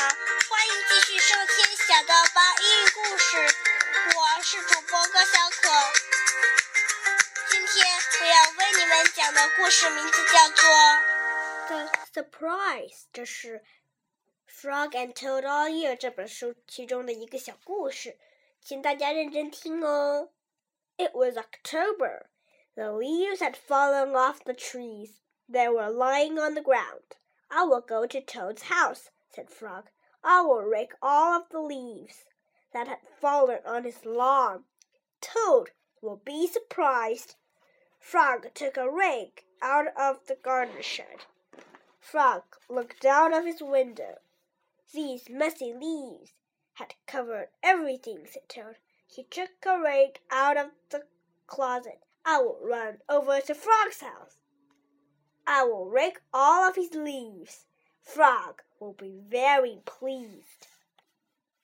欢迎继续收听小豆包英语故事。我是主播高小可。今天我要为你们讲的故事名字叫做《The Surprise》，这是《Frog and Toad All Year》这本书其中的一个小故事，请大家认真听哦。It was October. The leaves had fallen off the trees. They were lying on the ground. I will go to Toad's house, said Frog. I will rake all of the leaves that had fallen on his lawn. Toad will be surprised. Frog took a rake out of the garden shed. Frog looked out of his window. These messy leaves had covered everything, said Toad. He took a rake out of the closet. I will run over to Frog's house. I will rake all of his leaves. Frog will be very pleased.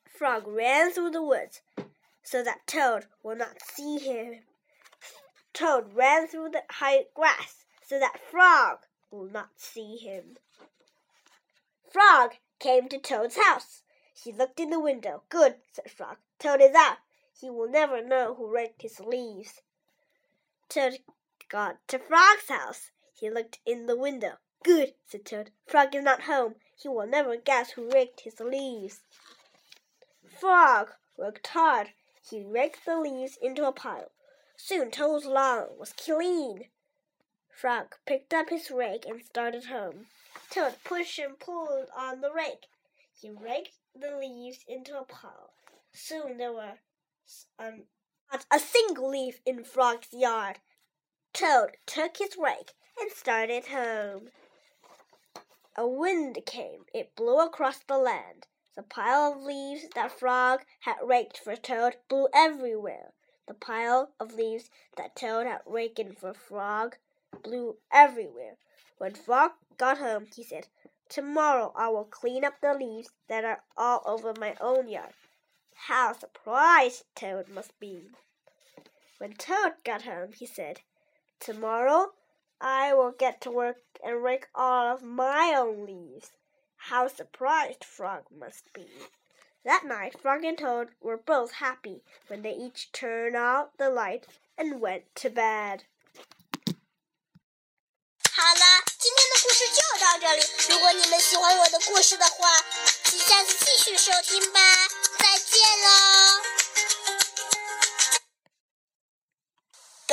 Frog ran through the woods so that Toad will not see him. Toad ran through the high grass so that Frog will not see him. Frog came to Toad's house. He looked in the window. Good, said Frog. Toad is out. He will never know who raked his leaves. Toad got to Frog's house. He looked in the window. Good, said Toad. Frog is not home. He will never guess who raked his leaves. Frog worked hard. He raked the leaves into a pile. Soon Toad's lawn was clean. Frog picked up his rake and started home. Toad pushed and pulled on the rake. He raked the leaves into a pile. Soon there were um, not a single leaf in Frog's yard. Toad took his rake and started home. A wind came. It blew across the land. The pile of leaves that Frog had raked for Toad blew everywhere. The pile of leaves that Toad had raked for Frog blew everywhere. When Frog got home, he said, Tomorrow I will clean up the leaves that are all over my own yard. How surprised Toad must be! When Toad got home, he said, Tomorrow I will get to work and rake all of my own leaves. How surprised Frog must be! That night, Frog and Toad were both happy when they each turned out the light and went to bed. 好了，今天的故事就到这里。如果你们喜欢我的故事的话，请下次继续收听吧。